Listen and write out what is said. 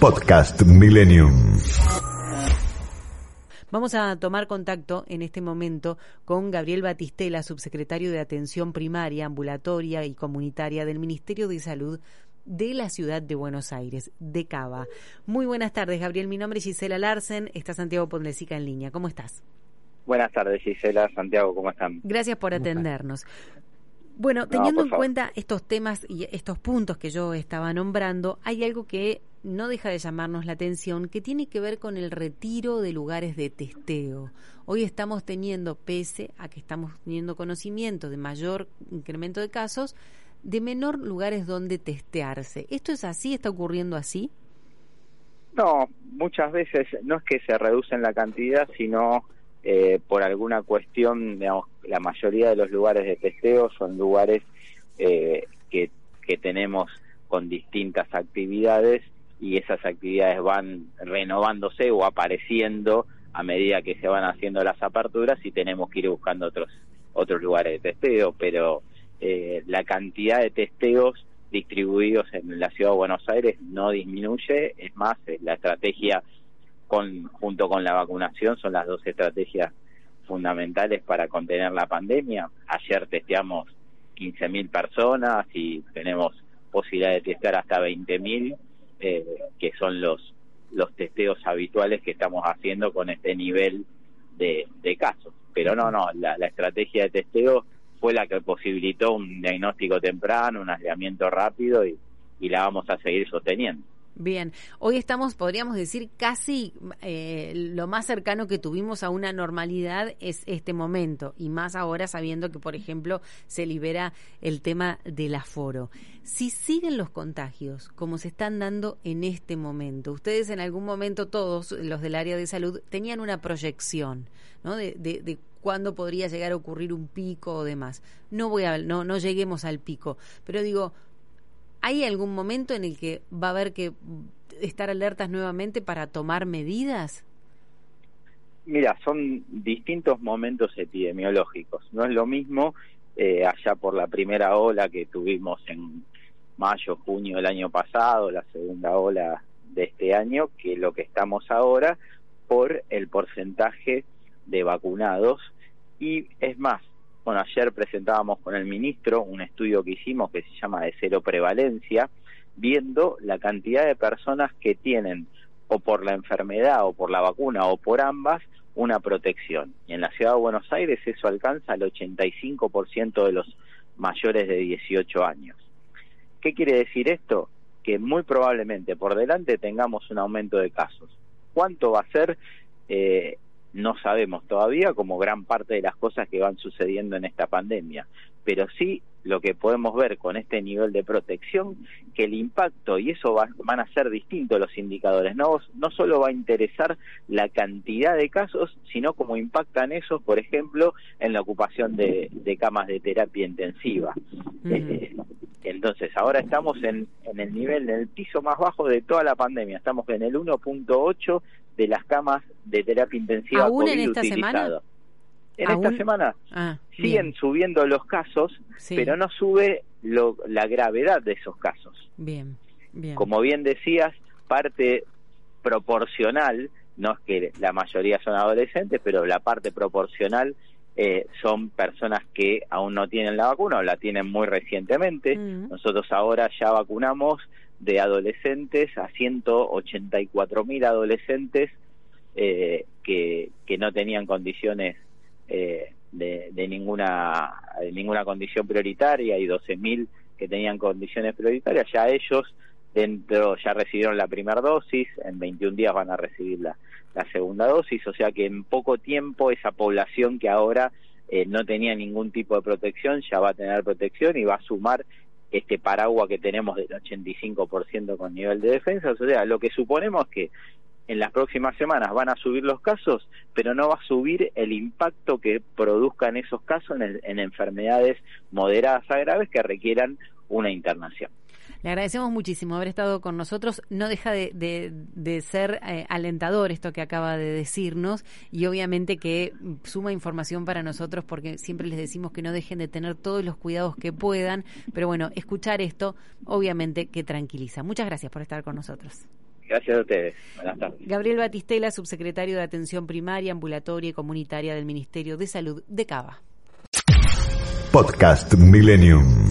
Podcast Millennium. Vamos a tomar contacto en este momento con Gabriel Batistela, subsecretario de Atención Primaria, Ambulatoria y Comunitaria del Ministerio de Salud de la ciudad de Buenos Aires, de Cava. Muy buenas tardes, Gabriel. Mi nombre es Gisela Larsen. Está Santiago Pondlesica en línea. ¿Cómo estás? Buenas tardes, Gisela. Santiago, ¿cómo están? Gracias por atendernos. Bueno, teniendo en cuenta estos temas y estos puntos que yo estaba nombrando, hay algo que no deja de llamarnos la atención, que tiene que ver con el retiro de lugares de testeo. Hoy estamos teniendo, pese a que estamos teniendo conocimiento de mayor incremento de casos, de menor lugares donde testearse. ¿Esto es así? ¿Está ocurriendo así? No, muchas veces no es que se reducen la cantidad, sino eh, por alguna cuestión, digamos, la mayoría de los lugares de testeo son lugares eh, que, que tenemos con distintas actividades y esas actividades van renovándose o apareciendo a medida que se van haciendo las aperturas y tenemos que ir buscando otros otros lugares de testeo, pero eh, la cantidad de testeos distribuidos en la ciudad de Buenos Aires no disminuye, es más, la estrategia con, junto con la vacunación son las dos estrategias fundamentales para contener la pandemia. Ayer testeamos 15.000 personas y tenemos posibilidad de testear hasta 20.000, eh, que son los, los testeos habituales que estamos haciendo con este nivel de, de casos. Pero no, no, la, la estrategia de testeo fue la que posibilitó un diagnóstico temprano, un aislamiento rápido y, y la vamos a seguir sosteniendo. Bien, hoy estamos, podríamos decir, casi eh, lo más cercano que tuvimos a una normalidad es este momento, y más ahora sabiendo que, por ejemplo, se libera el tema del aforo. Si siguen los contagios como se están dando en este momento, ustedes en algún momento, todos los del área de salud, tenían una proyección ¿no? de, de, de cuándo podría llegar a ocurrir un pico o demás. No, voy a, no, no lleguemos al pico, pero digo, ¿Hay algún momento en el que va a haber que estar alertas nuevamente para tomar medidas? Mira, son distintos momentos epidemiológicos. No es lo mismo eh, allá por la primera ola que tuvimos en mayo, junio del año pasado, la segunda ola de este año, que lo que estamos ahora por el porcentaje de vacunados. Y es más, bueno, ayer presentábamos con el ministro un estudio que hicimos que se llama de cero prevalencia, viendo la cantidad de personas que tienen o por la enfermedad o por la vacuna o por ambas una protección. Y en la ciudad de Buenos Aires eso alcanza el 85% de los mayores de 18 años. ¿Qué quiere decir esto? Que muy probablemente por delante tengamos un aumento de casos. ¿Cuánto va a ser? Eh, no sabemos todavía, como gran parte de las cosas que van sucediendo en esta pandemia. Pero sí lo que podemos ver con este nivel de protección, que el impacto, y eso van a ser distintos los indicadores, no, no solo va a interesar la cantidad de casos, sino cómo impactan esos, por ejemplo, en la ocupación de, camas de terapia intensiva. Eh, entonces, ahora estamos en, en el nivel, en el piso más bajo de toda la pandemia, estamos en el 1.8 de las camas de terapia intensiva ¿Aún COVID en esta semana? En esta semana ah, siguen bien. subiendo los casos, Sí. pero no sube lo, la gravedad de esos casos. Bien, bien. Como bien decías, parte proporcional, no es que la mayoría son adolescentes, pero la parte proporcional eh, son personas que aún no tienen la vacuna o la tienen muy recientemente. Mm. Nosotros ahora ya vacunamos de adolescentes a 184 mil adolescentes eh, que, que no tenían condiciones eh, de, de ninguna de ninguna condición prioritaria y 12.000 que tenían condiciones prioritarias, ya ellos dentro ya recibieron la primera dosis, en 21 días van a recibir la, la segunda dosis, o sea que en poco tiempo esa población que ahora eh, no tenía ningún tipo de protección ya va a tener protección y va a sumar este paraguas que tenemos del 85% con nivel de defensa. O sea, lo que suponemos es que en las próximas semanas van a subir los casos, pero no va a subir el impacto que produzcan esos casos en, enfermedades moderadas a graves que requieran una internación. Le agradecemos muchísimo haber estado con nosotros. No deja de, ser eh, alentador esto que acaba de decirnos y obviamente que suma información para nosotros porque siempre les decimos que no dejen de tener todos los cuidados que puedan. Pero bueno, escuchar esto obviamente que tranquiliza. Muchas gracias por estar con nosotros. Gracias a ustedes. Buenas tardes. Gabriel Batistela, subsecretario de Atención Primaria, Ambulatoria y Comunitaria del Ministerio de Salud de Cava. Podcast Millennium.